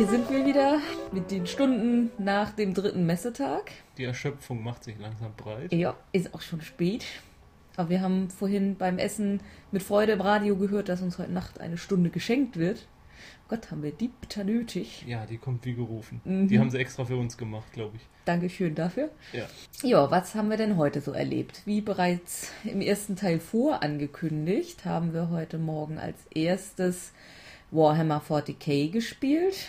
hier sind wir wieder mit den Stunden nach dem dritten Messetag. Die Erschöpfung macht sich langsam breit. Ja, ist auch schon spät. Aber wir haben vorhin beim Essen mit Freude im Radio gehört, dass uns heute Nacht eine Stunde geschenkt wird. Gott, haben wir die bitter nötig. Ja, die kommt wie gerufen. Mhm. Die haben sie extra für uns gemacht, glaube ich. Dankeschön dafür. Ja. Ja, was haben wir denn heute so erlebt? Wie bereits im ersten Teil vorangekündigt, haben wir heute Morgen als erstes Warhammer 40k gespielt.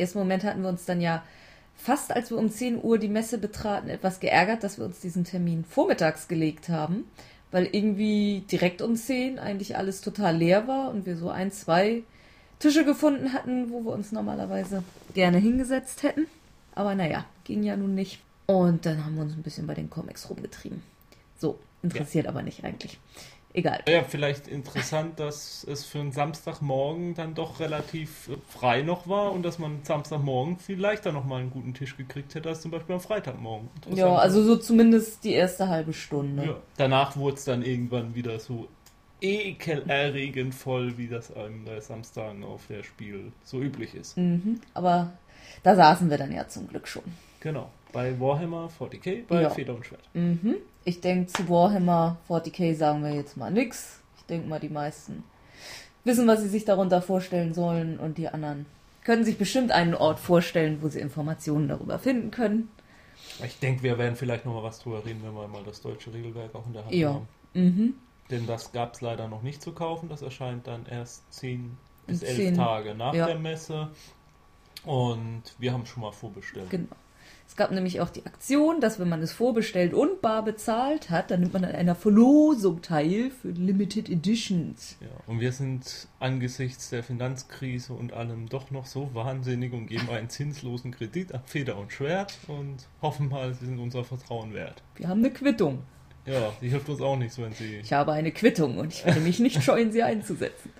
Ersten Moment hatten wir uns dann ja fast, als wir um 10 Uhr die Messe betraten, etwas geärgert, dass wir uns diesen Termin vormittags gelegt haben, weil irgendwie direkt um 10 eigentlich alles total leer war und wir so ein, zwei Tische gefunden hatten, wo wir uns normalerweise gerne hingesetzt hätten. Aber naja, ging ja nun nicht. Und dann haben wir uns ein bisschen bei den Comics rumgetrieben. So, interessiert aber nicht eigentlich. Egal. Ja, vielleicht interessant, dass es für einen Samstagmorgen dann doch relativ äh, frei noch war und dass man Samstagmorgen viel leichter nochmal einen guten Tisch gekriegt hätte als zum Beispiel am Freitagmorgen. Ja, Interessant. also so zumindest die erste halbe Stunde. Ja. Danach wurde es dann irgendwann wieder so ekelerregend voll, wie das einem bei Samstagen auf der Spiel so üblich ist. Mhm, aber da saßen wir dann ja zum Glück schon. Genau. Bei Warhammer 40k, bei Ja. Feder und Schwert. Mhm. Ich denke, zu Warhammer 40k sagen wir jetzt mal nix. Ich denke mal, die meisten wissen, was sie sich darunter vorstellen sollen und die anderen können sich bestimmt einen Ort vorstellen, wo sie Informationen darüber finden können. Ich denke, wir werden vielleicht noch mal was drüber reden, wenn wir mal das deutsche Regelwerk auch in der Hand Ja. haben. Mhm. Denn das gab es leider noch nicht zu kaufen. Das erscheint dann erst 10 bis In 11 zehn- Tage nach ja. der Messe. Und wir haben schon mal vorbestellt. Genau. Es gab nämlich auch die Aktion, dass wenn man es vorbestellt und bar bezahlt hat, dann nimmt man an einer Verlosung teil für Limited Editions. Ja, und wir sind angesichts der Finanzkrise und allem doch noch so wahnsinnig und geben einen zinslosen Kredit an Feder und Schwert und hoffen mal, sie sind unser Vertrauen wert. Wir haben eine Quittung. Ja, die hilft uns auch nicht, so wenn sie. Ich habe eine Quittung und ich werde mich nicht scheuen, sie einzusetzen.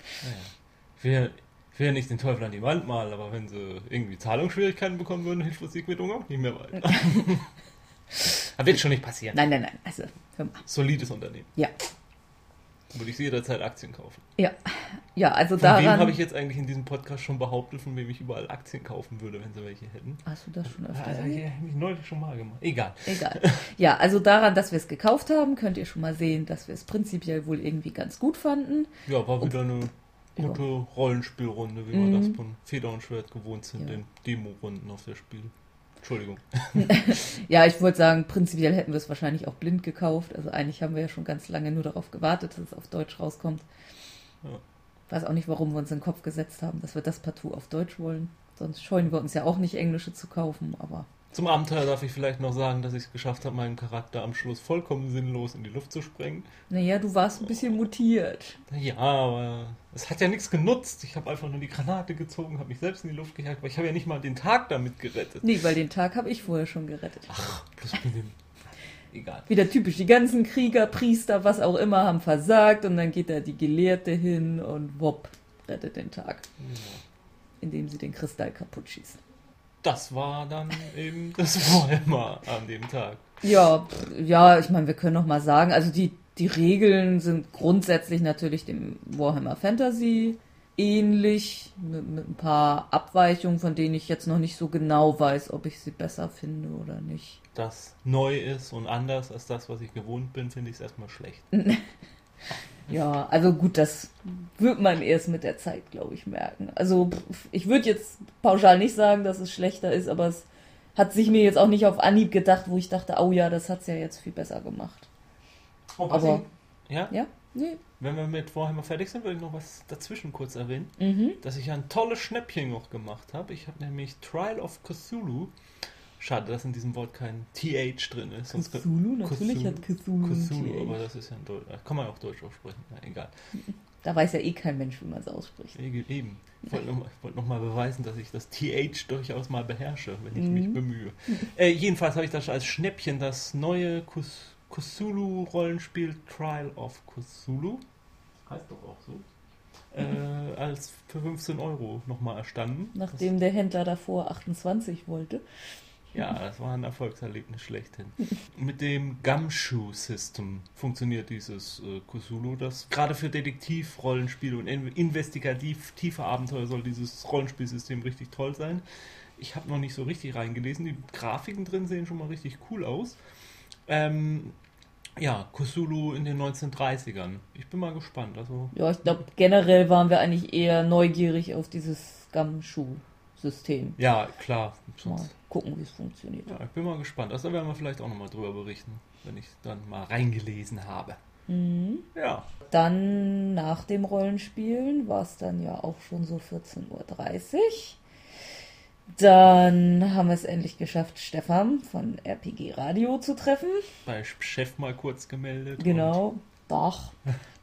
Ich will, ich will ja nicht den Teufel an die Wand malen, aber wenn sie irgendwie Zahlungsschwierigkeiten bekommen würden, hilft uns die Quittung auch nicht mehr weiter. das wird schon nicht passieren. Nein, nein, nein. Also, hör mal. Solides Unternehmen. Ja. Würde ich jederzeit Aktien kaufen. Ja. Ja, also Von wem daran. habe ich jetzt eigentlich in diesem Podcast schon behauptet, von wem ich überall Aktien kaufen würde, wenn sie welche hätten? Hast du das schon öfter Also, erwähnt? ja, habe ich neulich schon mal gemacht. Egal. Egal. Ja, also daran, dass wir es gekauft haben, könnt ihr schon mal sehen, dass wir es prinzipiell wohl irgendwie ganz gut fanden. Ja, war wieder eine Ja. gute Rollenspielrunde, wie Mhm. wir das von Feder und Schwert gewohnt sind, Ja. den Demo-Runden auf der Spiel. Entschuldigung. Ja, ich wollte sagen, prinzipiell hätten wir es wahrscheinlich auch blind gekauft. Also eigentlich haben wir ja schon ganz lange nur darauf gewartet, dass es auf Deutsch rauskommt. Ja. Weiß auch nicht, warum wir uns in den Kopf gesetzt haben, dass wir das partout auf Deutsch wollen. Sonst scheuen wir uns ja auch nicht, Englische zu kaufen, aber Zum Abenteuer darf ich vielleicht noch sagen, dass ich es geschafft habe, meinen Charakter am Schluss vollkommen sinnlos in die Luft zu sprengen. naja, du warst ein bisschen mutiert. Ja, aber es hat ja nichts genutzt. Ich habe einfach nur die Granate gezogen, habe mich selbst in die Luft gejagt, aber ich habe ja nicht mal den Tag damit gerettet. Nee, weil den Tag habe ich vorher schon gerettet. Ach, bloß mit dem. Egal. Wieder typisch, die ganzen Krieger, Priester, was auch immer, haben versagt und dann geht da die Gelehrte hin und wupp, rettet den Tag, indem sie den Kristall kaputt schießen. Das war dann eben das Warhammer an dem Tag. Ja, ja, ich meine, wir können noch mal sagen, also die, die Regeln sind grundsätzlich natürlich dem Warhammer Fantasy ähnlich, mit, mit ein paar Abweichungen, von denen ich jetzt noch nicht so genau weiß, ob ich sie besser finde oder nicht. Das neu ist und anders als das, was ich gewohnt bin, finde ich es erstmal schlecht. Ja, also gut, das wird man erst mit der Zeit, glaube ich, merken. Also ich würde jetzt pauschal nicht sagen, dass es schlechter ist, aber es hat sich mir jetzt auch nicht auf Anhieb gedacht, wo ich dachte, oh ja, das hat's ja jetzt viel besser gemacht. Oh, Aber- ja, Ja? Nee. wenn wir mit Warhammer fertig sind, will ich noch was dazwischen kurz erwähnen, Mhm. dass ich ein tolles Schnäppchen noch gemacht habe. Ich habe nämlich Trial of Cthulhu. Schade, dass in diesem Wort kein TH drin ist. sonst Cthulhu, natürlich Cthulhu- hat Cthulhu, Cthulhu, TH. aber das ist ja ein Deutsch. Kann man ja auch Deutsch aussprechen. Ja, egal. Da weiß ja eh kein Mensch, wie man es ausspricht. Eben. Ich wollte nochmal noch mal beweisen, dass ich das TH durchaus mal beherrsche, wenn ich mich Mhm. bemühe. Äh, jedenfalls habe ich das als Schnäppchen das neue Cus- Cthulhu-Rollenspiel Trial of Cthulhu. Heißt doch auch so. Äh, als für 15 Euro nochmal erstanden. Nachdem der Händler davor 28 wollte. Ja, das war ein Erfolgserlebnis schlechthin. Mit dem Gumshoe-System funktioniert dieses äh, Cthulhu, das gerade für Detektiv-Rollenspiele und in investigativ tiefe Abenteuer soll dieses Rollenspielsystem richtig toll sein. Ich habe noch nicht so richtig reingelesen. Die Grafiken drin sehen schon mal richtig cool aus. Ähm, ja, Cthulhu in den 1930ern. Ich bin mal gespannt. Also, Ja, ich glaube, generell waren wir eigentlich eher neugierig auf dieses Gumshoe-System. ja, klar. Mal gucken, wie es funktioniert. ja, ich bin mal gespannt. Also da werden wir vielleicht auch nochmal drüber berichten, wenn ich dann mal reingelesen habe. Mhm. Ja, Dann nach dem Rollenspielen war es dann ja auch schon so 14.30 Uhr. Dann haben wir es endlich geschafft, Stefan von RPG Radio zu treffen. bei Chef mal kurz gemeldet. Genau, Dach.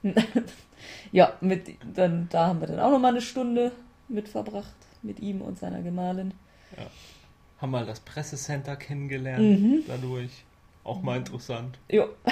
ja, mit, dann, da haben wir dann auch nochmal eine Stunde mit verbracht, mit ihm und seiner Gemahlin. Und haben mal das Pressecenter kennengelernt Mhm. dadurch. Auch mal interessant. Jo,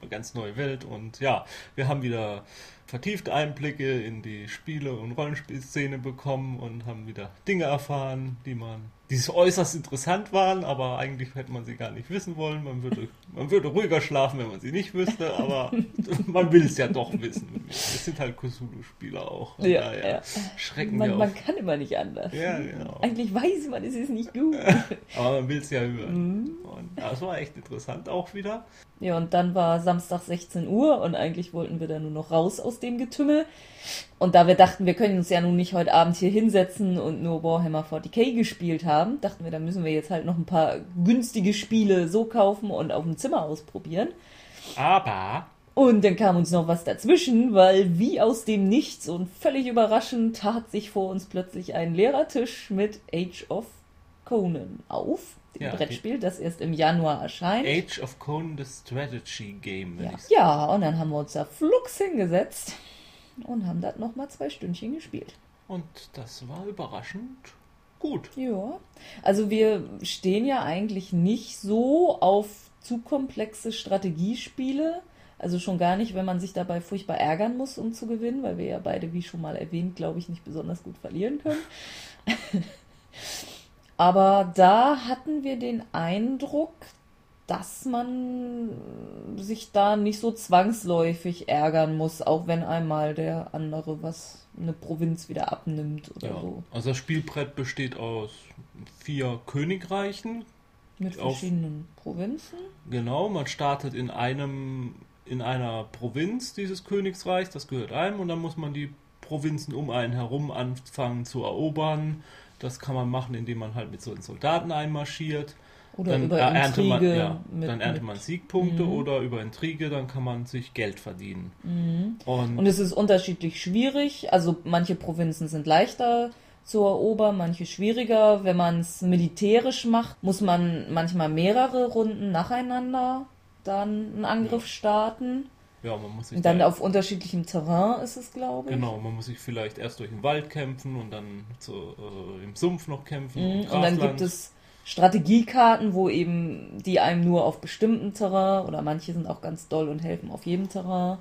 Eine ganz neue Welt. Und ja, wir haben wieder vertiefte Einblicke in die Spiele- und Rollenspielszene bekommen und haben wieder Dinge erfahren, die man, die äußerst interessant waren, aber eigentlich hätte man sie gar nicht wissen wollen. Man würde, man würde ruhiger schlafen, wenn man sie nicht wüsste, aber man will es ja doch wissen. Wir sind halt Cthulhu-Spieler auch. Ja, daher ja. schrecken man, man kann immer nicht anders. Ja, genau. Eigentlich weiß man, es ist nicht gut. Aber man will es ja hören. Mhm. Und ja, das war echt interessant auch wieder. Ja, und dann war Samstag 16 Uhr und eigentlich wollten wir dann nur noch raus aus dem Getümmel. Und da wir dachten, wir können uns ja nun nicht heute Abend hier hinsetzen und nur Warhammer 40k gespielt haben, dachten wir, dann müssen wir jetzt halt noch ein paar günstige Spiele so kaufen und auf dem Zimmer ausprobieren. Aber Und dann kam uns noch was dazwischen, weil wie aus dem Nichts und völlig überraschend tat sich vor uns plötzlich ein Lehrertisch mit Age of Conan auf, dem Ja, Brettspiel, das erst im Januar erscheint. Age of Conan, the Strategy Game, Ja. ja, und dann haben wir uns da flugs hingesetzt und haben das nochmal zwei Stündchen gespielt. Und das war überraschend gut. Ja, also wir stehen ja eigentlich nicht so auf zu komplexe Strategiespiele. Also schon gar nicht, wenn man sich dabei furchtbar ärgern muss, um zu gewinnen, weil wir ja beide, wie schon mal erwähnt, glaube ich, nicht besonders gut verlieren können. Aber da hatten wir den Eindruck, dass man sich da nicht so zwangsläufig ärgern muss, auch wenn einmal der andere was, eine Provinz wieder abnimmt oder Ja. so. Also das Spielbrett besteht aus vier Königreichen. Mit Auf- verschiedenen Provinzen. Genau, man startet in einem in einer Provinz dieses Königsreichs, das gehört einem, und dann muss man die Provinzen um einen herum anfangen zu erobern. Das kann man machen, indem man halt mit so Soldaten einmarschiert. Oder dann über erntet man, Intrige. ja, mit, dann erntet man Siegpunkte Mhm. oder über Intrige, dann kann man sich Geld verdienen. Mhm. Und, Und es ist unterschiedlich schwierig. Also manche Provinzen sind leichter zu erobern, manche schwieriger. Wenn man es militärisch macht, muss man manchmal mehrere Runden nacheinander dann einen Angriff starten. Ja, man muss sich Und dann da- auf unterschiedlichem Terrain ist es, glaube ich. Genau, man muss sich vielleicht erst durch den Wald kämpfen und dann so, äh, im Sumpf noch kämpfen. Mhm. Und dann gibt es Strategiekarten, wo eben die einem nur auf bestimmten Terrain oder manche sind auch ganz doll und helfen auf jedem Terrain.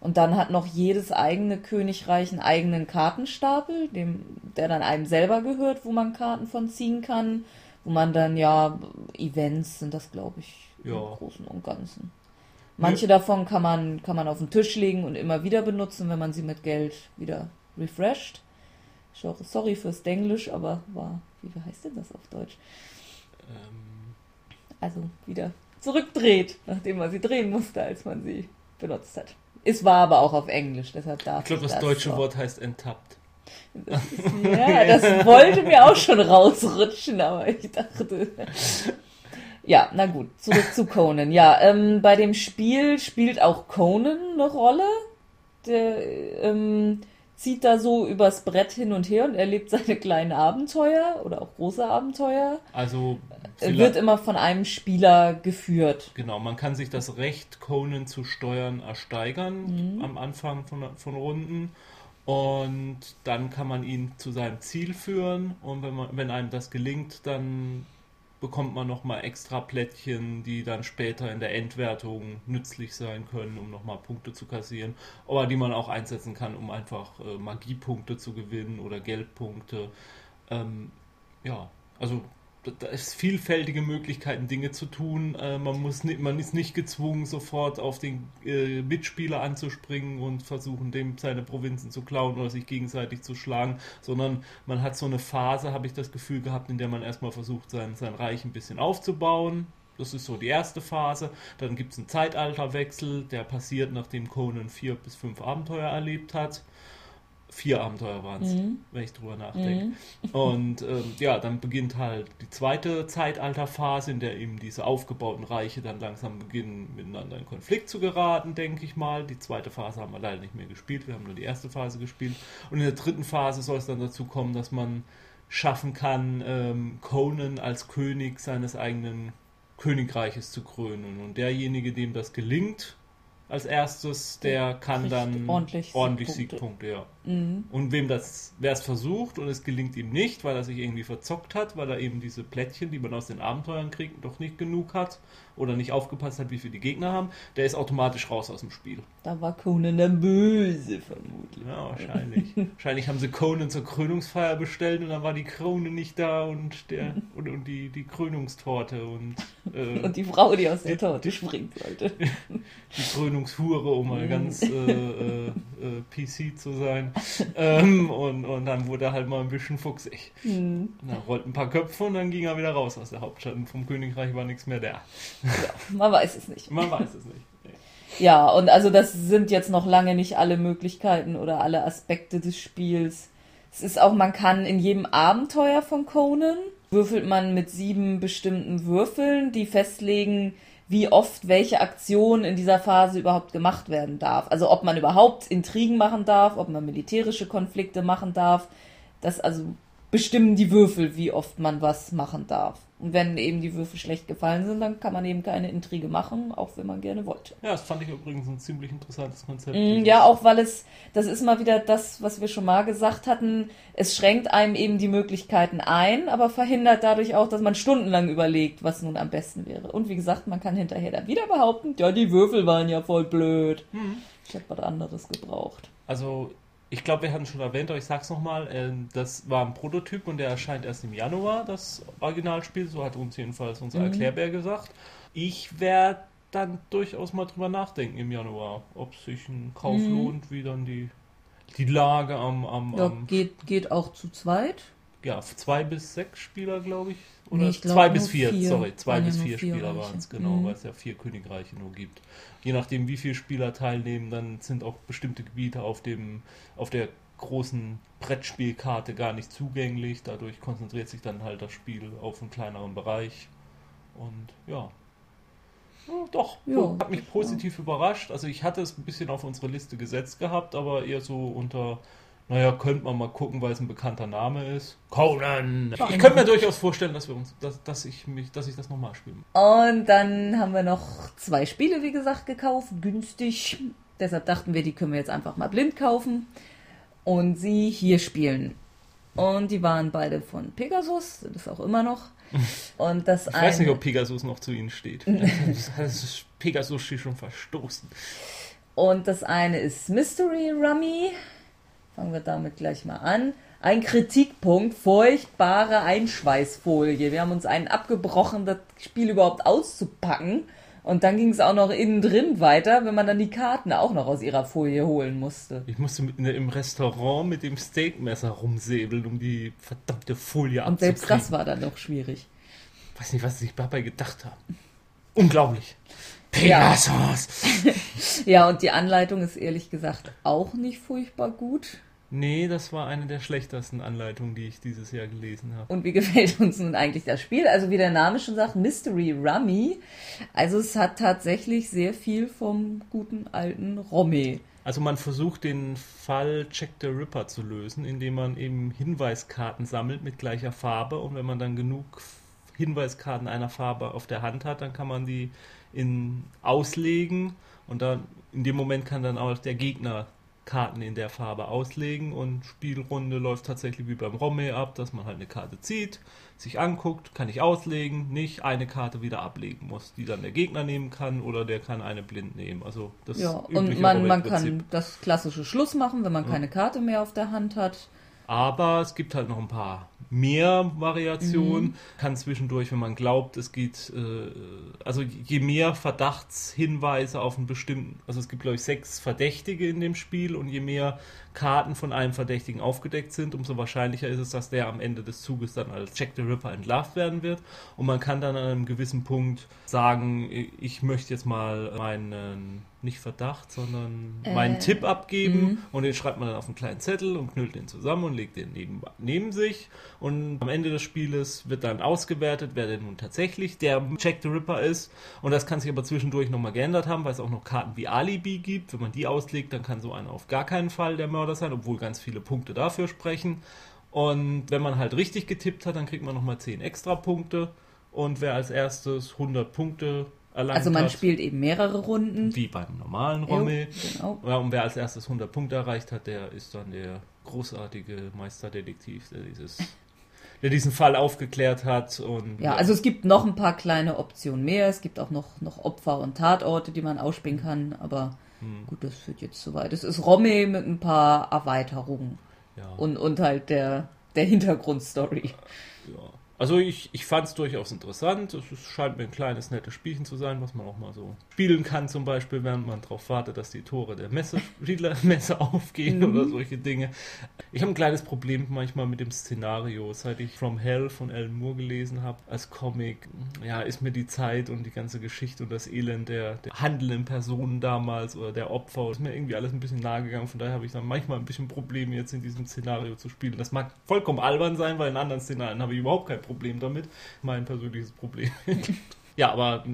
Und dann hat noch jedes eigene Königreich einen eigenen Kartenstapel, dem, der dann einem selber gehört, wo man Karten von ziehen kann. Wo man dann ja, Events sind das, glaube ich, Ja. im Großen und Ganzen. Manche davon kann man, kann man auf den Tisch legen und immer wieder benutzen, wenn man sie mit Geld wieder refresht. Sorry- fürs Denglisch, aber war, wie heißt denn das auf Deutsch? Ähm, Also wieder zurückdreht, nachdem man sie drehen musste, als man sie benutzt hat. Es war aber auch auf Englisch, deshalb darf ich glaube, das das deutsche auch. Wort heißt enttappt. Das ist, ja, das wollte mir auch schon rausrutschen, aber ich dachte. Ja, na gut, zurück zu Conan. Ja, ähm, bei dem Spiel spielt auch Conan eine Rolle. Der ähm, zieht da so übers Brett hin und her und erlebt seine kleinen Abenteuer oder auch große Abenteuer. Also, vielleicht- wird immer von einem Spieler geführt. genau, man kann sich das Recht, Conan zu steuern, ersteigern Mhm. am Anfang von, von Runden. Und dann kann man ihn zu seinem Ziel führen. Und wenn, man, wenn einem das gelingt, dann bekommt man nochmal extra Plättchen, die dann später in der Endwertung nützlich sein können, um nochmal Punkte zu kassieren. Aber die man auch einsetzen kann, um einfach äh, Magiepunkte zu gewinnen oder Geldpunkte. Ähm, ja, also da ist vielfältige Möglichkeiten, Dinge zu tun. Äh, man, muss nicht, man ist nicht gezwungen, sofort auf den äh, Mitspieler anzuspringen und versuchen, dem seine Provinzen zu klauen oder sich gegenseitig zu schlagen, sondern man hat so eine Phase, habe ich das Gefühl gehabt, in der man erstmal versucht, sein, sein Reich ein bisschen aufzubauen. Das ist so die erste Phase. Dann gibt es einen Zeitalterwechsel, der passiert, nachdem Conan vier bis fünf Abenteuer erlebt hat vier Abenteuer waren es, mhm. wenn ich drüber nachdenke. Mhm. Und ähm, ja, dann beginnt halt die zweite Zeitalterphase, in der eben diese aufgebauten Reiche dann langsam beginnen, miteinander in Konflikt zu geraten, denke ich mal. Die zweite Phase haben wir leider nicht mehr gespielt, wir haben nur die erste Phase gespielt. Und in der dritten Phase soll es dann dazu kommen, dass man schaffen kann, ähm, Conan als König seines eigenen Königreiches zu krönen. Und derjenige, dem das gelingt, als erstes, der kann Kriegt dann ordentlich, ordentlich Siegpunkte. Siegpunkte ja. Mhm. Und wem das, wer es versucht und es gelingt ihm nicht, weil er sich irgendwie verzockt hat, weil er eben diese Plättchen, die man aus den Abenteuern kriegt, doch nicht genug hat oder nicht aufgepasst hat, wie viele die Gegner haben, der ist automatisch raus aus dem Spiel. Da war Conan der Böse, vermutlich. Ja, wahrscheinlich. wahrscheinlich haben sie Conan zur Krönungsfeier bestellt und dann war die Krone nicht da und der und, und die, die Krönungstorte und äh, und die Frau, die aus der Torte springen sollte. die Krönungshure, um mal ganz äh, äh, äh PC zu sein. ähm, und, und dann wurde er halt mal ein bisschen fuchsig. Mhm. Dann rollt ein paar Köpfe und dann ging er wieder raus aus der Hauptstadt. Und vom Königreich war nichts mehr da. Ja, man weiß es nicht. Man weiß es nicht. Ja, und also das sind jetzt noch lange nicht alle Möglichkeiten oder alle Aspekte des Spiels. Es ist auch, man kann in jedem Abenteuer von Conan würfelt man mit sieben bestimmten Würfeln, die festlegen, wie oft welche Aktion in dieser Phase überhaupt gemacht werden darf. Also ob man überhaupt Intrigen machen darf, ob man militärische Konflikte machen darf. Das also bestimmen die Würfel, wie oft man was machen darf. Und wenn eben die Würfel schlecht gefallen sind, dann kann man eben keine Intrige machen, auch wenn man gerne wollte. Ja, das fand ich übrigens ein ziemlich interessantes Konzept. Mm, ja, auch weil es, das ist mal wieder das, was wir schon mal gesagt hatten, es schränkt einem eben die Möglichkeiten ein, aber verhindert dadurch auch, dass man stundenlang überlegt, was nun am besten wäre. Und wie gesagt, man kann hinterher dann wieder behaupten, ja, die Würfel waren ja voll blöd. Mhm. Ich hätte was anderes gebraucht. Also ich glaube, wir hatten schon erwähnt, aber ich sag's nochmal, äh, das war ein Prototyp und der erscheint erst im Januar, das Originalspiel, so hat uns jedenfalls unser mhm. Erklärbär gesagt. Ich werde dann durchaus mal drüber nachdenken im Januar, ob sich ein Kauf mhm. lohnt, wie dann die, die Lage am, am, ja, am geht, geht auch zu zweit. Ja, zwei bis sechs Spieler, glaube ich. Oder nee, zwei bis vier, vier, sorry, zwei bis vier, vier Spieler waren es, genau, mhm. weil es ja vier Königreiche nur gibt. Je nachdem, wie viele Spieler teilnehmen, dann sind auch bestimmte Gebiete auf dem, auf der großen Brettspielkarte gar nicht zugänglich. Dadurch konzentriert sich dann halt das Spiel auf einen kleineren Bereich. Und ja. ja doch, ja, hat mich positiv ja. überrascht. Also ich hatte es ein bisschen auf unsere Liste gesetzt gehabt, aber eher so unter naja, könnte man mal gucken, weil es ein bekannter Name ist. Conan! Ich könnte mir durchaus vorstellen, dass wir uns, dass, dass ich mich, dass ich das nochmal spiele. Und dann haben wir noch zwei Spiele, wie gesagt, gekauft, günstig. Deshalb dachten wir, die können wir jetzt einfach mal blind kaufen und sie hier spielen. Und die waren beide von Pegasus, sind es auch immer noch. Und das ich weiß nicht, ob Pegasus noch zu ihnen steht. das ist Pegasus schon verstoßen. Und das eine ist Mystery Rummy. Fangen wir damit gleich mal an. Ein Kritikpunkt, furchtbare Einschweißfolie. Wir haben uns einen abgebrochen, das Spiel überhaupt auszupacken. Und dann ging es auch noch innen drin weiter, wenn man dann die Karten auch noch aus ihrer Folie holen musste. Ich musste mit, im Restaurant mit dem Steakmesser rumsäbeln, um die verdammte Folie Und abzukriegen. Und selbst das war dann noch schwierig. Ich weiß nicht, was sich dabei gedacht haben. Unglaublich. Pegasus! Ja. ja, und die Anleitung ist ehrlich gesagt auch nicht furchtbar gut. Nee, das war eine der schlechtesten Anleitungen, die ich dieses Jahr gelesen habe. Und wie gefällt uns nun eigentlich das Spiel? Also wie der Name schon sagt, Mystery Rummy. Also es hat tatsächlich sehr viel vom guten alten Romme. Also man versucht den Fall Jack the Ripper zu lösen, indem man eben Hinweiskarten sammelt mit gleicher Farbe und wenn man dann genug Hinweiskarten einer Farbe auf der Hand hat, dann kann man die in auslegen und dann in dem Moment kann dann auch der Gegner Karten in der Farbe auslegen und Spielrunde läuft tatsächlich wie beim Romme ab, dass man halt eine Karte zieht, sich anguckt, kann ich auslegen, nicht eine Karte wieder ablegen muss, die dann der Gegner nehmen kann oder der kann eine blind nehmen. Also das ja, und man, man kann das klassische Schluss machen, wenn man ja. keine Karte mehr auf der Hand hat. Aber es gibt halt noch ein paar mehr Variationen. Mhm. Kann zwischendurch, wenn man glaubt, es geht, äh, also je mehr Verdachtshinweise auf einen bestimmten, also es gibt glaube ich sechs Verdächtige in dem Spiel und je mehr Karten von einem Verdächtigen aufgedeckt sind, umso wahrscheinlicher ist es, dass der am Ende des Zuges dann als Jack the Ripper entlarvt werden wird. Und man kann dann an einem gewissen Punkt sagen, ich möchte jetzt mal meinen, nicht Verdacht, sondern meinen Äh, Tipp abgeben mhm. und den schreibt man dann auf einen kleinen Zettel und knüllt den zusammen und legt den neben, neben sich. Und am Ende des Spieles wird dann ausgewertet, wer denn nun tatsächlich der Jack the Ripper ist. Und das kann sich aber zwischendurch nochmal geändert haben, weil es auch noch Karten wie Alibi gibt. Wenn man die auslegt, dann kann so einer auf gar keinen Fall der Mörder sein, obwohl ganz viele Punkte dafür sprechen. Und wenn man halt richtig getippt hat, dann kriegt man nochmal 10 extra Punkte. Und wer als erstes 100 Punkte erlangt Also man hat, spielt eben mehrere Runden. wie beim normalen Jo, Rommel, genau. ja, und wer als erstes 100 Punkte erreicht hat, der ist dann der großartige Meisterdetektiv, der, dieses, der diesen Fall aufgeklärt hat. Und, Ja, also es gibt noch ein paar kleine Optionen mehr. Es gibt auch noch, noch Opfer und Tatorte, die man ausspielen kann. Aber Hm, gut, das führt jetzt zu weit. Es ist Romme mit ein paar Erweiterungen ja, und, und halt der, der Hintergrundstory. ja. Also ich, ich fand es durchaus interessant. Es scheint mir ein kleines, nettes Spielchen zu sein, was man auch mal so spielen kann, zum Beispiel, während man darauf wartet, dass die Tore der Messe, Spielermesse aufgehen Mhm. oder solche Dinge. Ich habe ein kleines Problem manchmal mit dem Szenario. Seit ich From Hell von Alan Moore gelesen habe als Comic, ja, ist mir die Zeit und die ganze Geschichte und das Elend der, der handelnden Personen damals oder der Opfer, ist mir irgendwie alles ein bisschen nahe gegangen. Von daher habe ich dann manchmal ein bisschen Probleme, jetzt in diesem Szenario zu spielen. Das mag vollkommen albern sein, weil in anderen Szenarien habe ich überhaupt kein Problem damit. Mein persönliches Problem. Ja, aber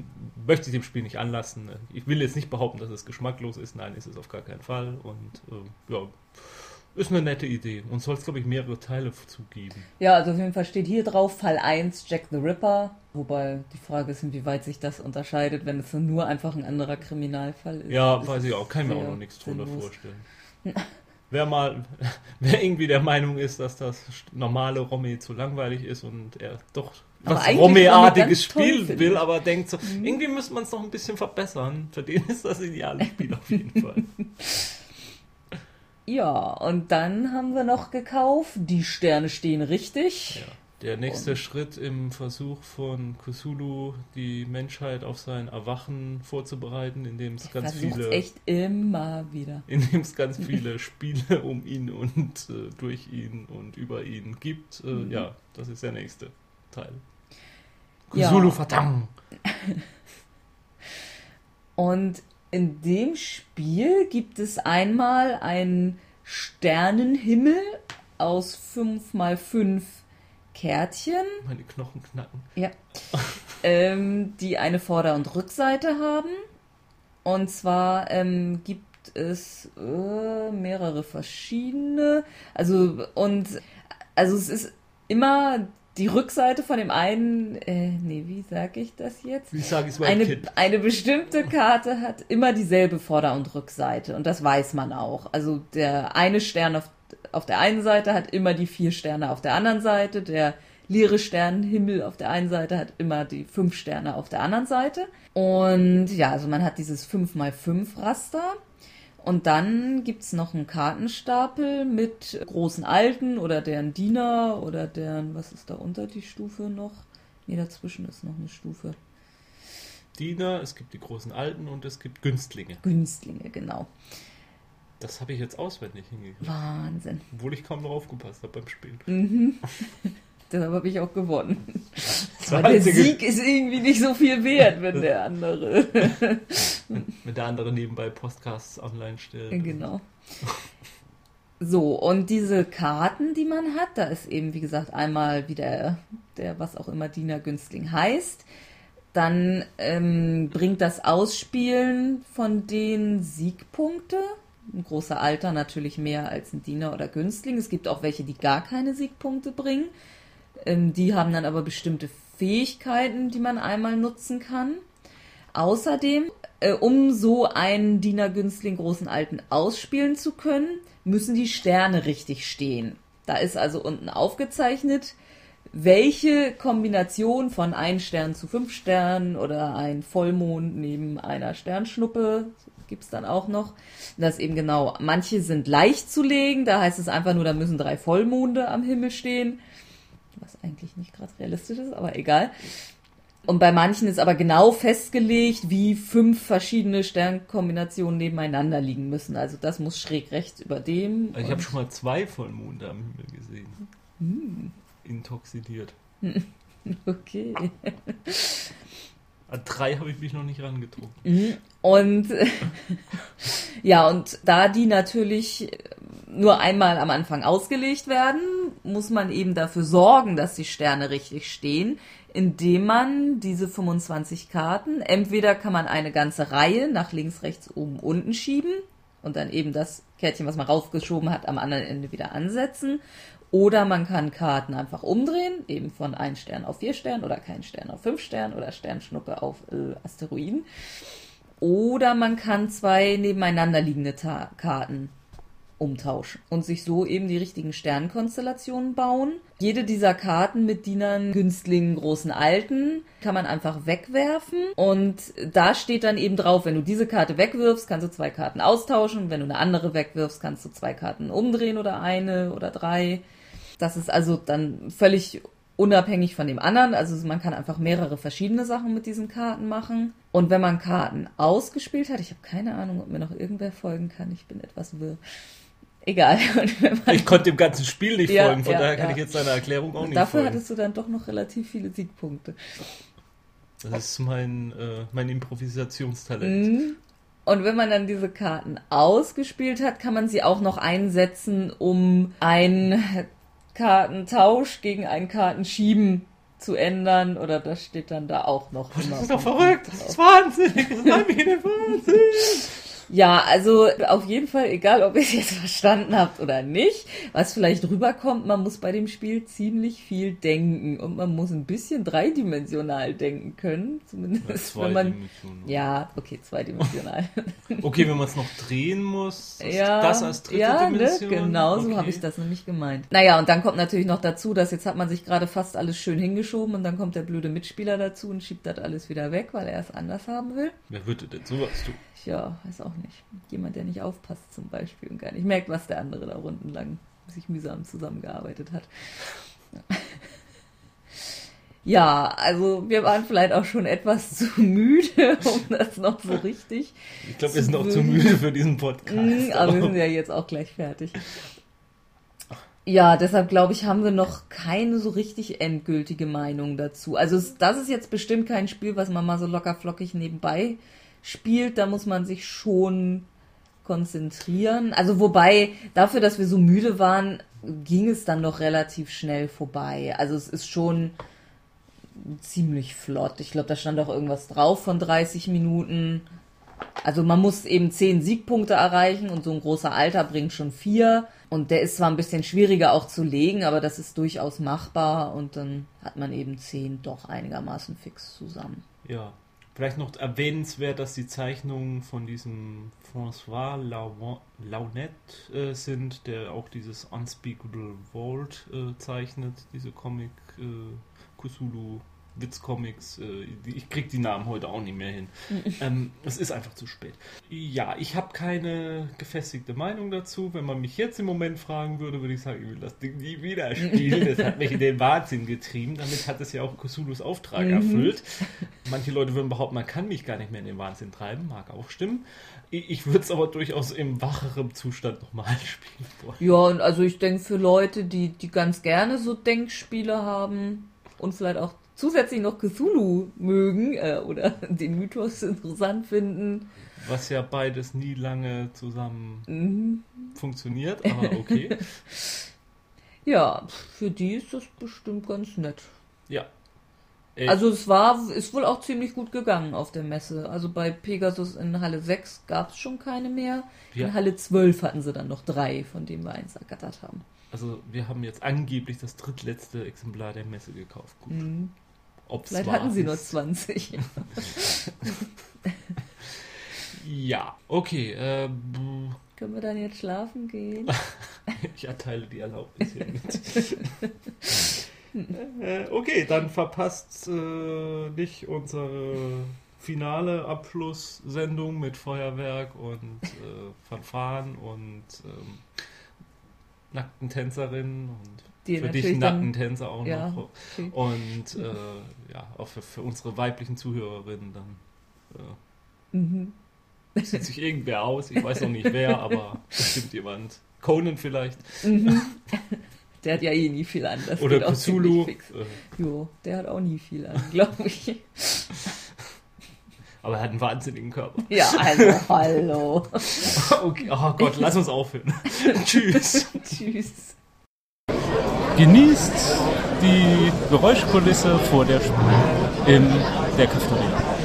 möchte ich dem Spiel nicht anlassen. Ich will jetzt nicht behaupten, dass es geschmacklos ist. Nein, ist es auf gar keinen Fall. Und äh, ja, ist eine nette Idee. Und soll es, glaube ich, mehrere Teile zugeben. Ja, also auf jeden Fall steht hier drauf Fall 1 Jack the Ripper. Wobei die Frage ist, inwieweit sich das unterscheidet, wenn es nur einfach ein anderer Kriminalfall ist. Ja, weiß ich auch. Kann ich mir auch noch nichts drunter vorstellen. Wer mal, wer irgendwie der Meinung ist, dass das normale Romme zu langweilig ist und er doch Aber was toll spielen findet. will, aber denkt so, Mhm. irgendwie müsste man es noch ein bisschen verbessern. Für den ist das ideale Spiel auf jeden Fall. Ja, und dann haben wir noch gekauft, die Sterne stehen richtig. Ja. Der nächste Schritt im Versuch von Cthulhu, die Menschheit auf sein Erwachen vorzubereiten, indem es ganz viele, echt immer wieder. indem es ganz viele Spiele um ihn und äh, durch ihn und über ihn gibt. Äh, Mhm. Ja, das ist der nächste Teil. Ja. Cthulhu verdammt! Und in dem Spiel gibt es einmal einen Sternenhimmel aus 5 mal 5 Kärtchen, Meine Knochen knacken. ja, ähm, die eine Vorder- und Rückseite haben. Und zwar ähm, gibt es äh, mehrere verschiedene. Also, und also es ist immer die Rückseite von dem einen, äh, nee, wie sag ich das jetzt? Wie sage ich es Eine, Kind? eine bestimmte Karte hat immer dieselbe Vorder- und Rückseite und das weiß man auch. Also der eine Stern auf, auf der einen Seite hat immer die vier Sterne auf der anderen Seite, der leere Sternenhimmel auf der einen Seite hat immer die fünf Sterne auf der anderen Seite. Und ja, also man hat dieses 5x5 Raster. Und dann gibt's noch einen Kartenstapel mit großen Alten oder deren Diener oder deren, was ist da unter die Stufe noch? Nee, dazwischen ist noch eine Stufe. Diener, es gibt die großen Alten und es gibt Günstlinge. Günstlinge, genau. Das habe ich jetzt auswendig hingekriegt, Wahnsinn. obwohl ich kaum drauf aufgepasst habe beim Spielen. Mhm. Deshalb habe ich auch gewonnen. Aber der Sieg ist irgendwie nicht so viel wert, wenn der andere. Wenn der andere nebenbei Podcasts online stellt. genau. So, und diese Karten, die man hat, da ist eben, wie gesagt, einmal wieder der, was auch immer Diener Günstling heißt. Dann ähm, bringt das Ausspielen von den Siegpunkte. Ein großer Alter natürlich mehr als ein Diener oder Günstling. Es gibt auch welche, die gar keine Siegpunkte bringen. Ähm, die haben dann aber bestimmte Fähigkeiten, die man einmal nutzen kann. Außerdem, äh, um so einen Diener-Günstling großen Alten ausspielen zu können, müssen die Sterne richtig stehen. Da ist also unten aufgezeichnet, welche Kombination von ein Stern zu fünf Sternen oder ein Vollmond neben einer Sternschnuppe, gibt's dann auch noch. Das eben genau, manche sind leicht zu legen, da heißt es einfach nur, da müssen drei Vollmonde am Himmel stehen. Was eigentlich nicht gerade realistisch ist, aber egal. Und bei manchen ist aber genau festgelegt, wie fünf verschiedene Sternkombinationen nebeneinander liegen müssen. Also das muss schräg rechts über dem. Ich habe schon mal zwei Vollmonde am Himmel gesehen. Hm. Intoxidiert. Okay. An drei habe ich mich noch nicht rangetrunken. Mhm. Und ja, und da die natürlich nur einmal am Anfang ausgelegt werden, muss man eben dafür sorgen, dass die Sterne richtig stehen, indem man diese 25 Karten, entweder kann man eine ganze Reihe nach links, rechts, oben, unten schieben und dann eben das Kärtchen, was man rausgeschoben hat, am anderen Ende wieder ansetzen. Oder man kann Karten einfach umdrehen, eben von ein Stern auf vier Stern oder kein Stern auf fünf Stern oder Sternschnuppe auf äh, Asteroiden. Oder man kann zwei nebeneinander liegende Ta Karten umtauschen und sich so eben die richtigen Sternkonstellationen bauen. Jede dieser Karten mit Dienern, Günstlingen, großen Alten kann man einfach wegwerfen und da steht dann eben drauf, wenn du diese Karte wegwirfst, kannst du zwei Karten austauschen. Wenn du eine andere wegwirfst, kannst du zwei Karten umdrehen oder eine oder drei. Das ist also dann völlig unabhängig von dem anderen. Also man kann einfach mehrere verschiedene Sachen mit diesen Karten machen. Und wenn man Karten ausgespielt hat, ich habe keine Ahnung, ob mir noch irgendwer folgen kann, ich bin etwas wirr. Egal. ich konnte dem ganzen Spiel nicht ja, folgen, von ja, daher kann ja. ich jetzt deine Erklärung auch nicht Dafür folgen. hattest du dann doch noch relativ viele Siegpunkte. Das ist mein, äh, mein Improvisationstalent. Mhm. Und wenn man dann diese Karten ausgespielt hat, kann man sie auch noch einsetzen, um einen Kartentausch gegen einen Kartenschieben zu ändern. Oder das steht dann da auch noch. Oh, das ist doch verrückt, das ist wahnsinnig, das ist Wahnsinn. Ja, also auf jeden Fall, egal ob ihr es jetzt verstanden habt oder nicht, was vielleicht rüberkommt, man muss bei dem Spiel ziemlich viel denken und man muss ein bisschen dreidimensional denken können, zumindest ja, wenn man ja, okay, zweidimensional. okay, wenn man es noch drehen muss, ja, das als dritte ja, ne, Dimension. Ne? Genau, okay. so habe ich das nämlich gemeint. Naja, und dann kommt natürlich noch dazu, dass jetzt hat man sich gerade fast alles schön hingeschoben und dann kommt der blöde Mitspieler dazu und schiebt das alles wieder weg, weil er es anders haben will. Wer würde denn sowas tun? ja, weiß auch nicht. Jemand, der nicht aufpasst zum Beispiel und gar nicht merkt, was der andere da unten lang sich mühsam zusammengearbeitet hat. Ja, also wir waren vielleicht auch schon etwas zu müde, um das noch so richtig. Ich glaube, wir sind auch zu müde für diesen Podcast. Mhm, aber wir sind ja jetzt auch gleich fertig. Ja, deshalb glaube ich, haben wir noch keine so richtig endgültige Meinung dazu. Also das ist jetzt bestimmt kein Spiel, was man mal so locker flockig nebenbei spielt, da muss man sich schon konzentrieren. Also wobei, dafür, dass wir so müde waren, ging es dann noch relativ schnell vorbei. Also es ist schon ziemlich flott. Ich glaube, da stand auch irgendwas drauf von 30 Minuten. Also man muss eben 10 Siegpunkte erreichen und so ein großer Alter bringt schon vier. Und der ist zwar ein bisschen schwieriger auch zu legen, aber das ist durchaus machbar und dann hat man eben 10 doch einigermaßen fix zusammen. Ja, Vielleicht noch erwähnenswert, dass die Zeichnungen von diesem François Launet äh, sind, der auch dieses Unspeakable Vault äh, zeichnet, diese Comic äh, Kusulu Witzcomics, äh, ich krieg die Namen heute auch nicht mehr hin. ähm, es ist einfach zu spät. Ja, ich habe keine gefestigte Meinung dazu. Wenn man mich jetzt im Moment fragen würde, würde ich sagen, ich will das Ding nie wieder spielen. Das hat mich in den Wahnsinn getrieben. Damit hat es ja auch Cthulhu's Auftrag mhm. erfüllt. Manche Leute würden behaupten, man kann mich gar nicht mehr in den Wahnsinn treiben. Mag auch stimmen. Ich würde es aber durchaus im wacheren Zustand nochmal spielen wollen. Ja, und also ich denke für Leute, die, die ganz gerne so Denkspiele haben und vielleicht auch zusätzlich noch Cthulhu mögen äh, oder den Mythos interessant finden. Was ja beides nie lange zusammen mhm. funktioniert, aber okay. ja, für die ist das bestimmt ganz nett. Ja. Ey. Also es war, ist wohl auch ziemlich gut gegangen auf der Messe. Also bei Pegasus in Halle 6 gab es schon keine mehr. Ja. In Halle 12 hatten sie dann noch drei, von denen wir eins ergattert haben. Also wir haben jetzt angeblich das drittletzte Exemplar der Messe gekauft. Gut. Mhm. Ob's Vielleicht hatten sie nur 20. ja, okay. Äh, Können wir dann jetzt schlafen gehen? ich erteile die Erlaubnis hiermit. Äh, okay, dann verpasst äh, nicht unsere finale Abschlusssendung mit Feuerwerk und äh, Fanfaren und ähm, nackten Tänzerinnen und Die für dich nackten Tänzer auch Ja, noch. okay. Und äh, ja, auch für, für unsere weiblichen Zuhörerinnen dann äh, Mhm. sieht sich irgendwer aus. Ich weiß noch nicht wer, aber bestimmt jemand. Conan vielleicht. Mhm. Der hat ja eh nie viel an. Das Oder Cthulhu. Äh, Jo, der hat auch nie viel an, glaube ich. aber er hat einen wahnsinnigen Körper. Ja, hallo, hallo. Okay, oh Gott, lass uns aufhören. Tschüss. Tschüss. Genießt die Geräuschkulisse vor der Spur in der Cafeteria.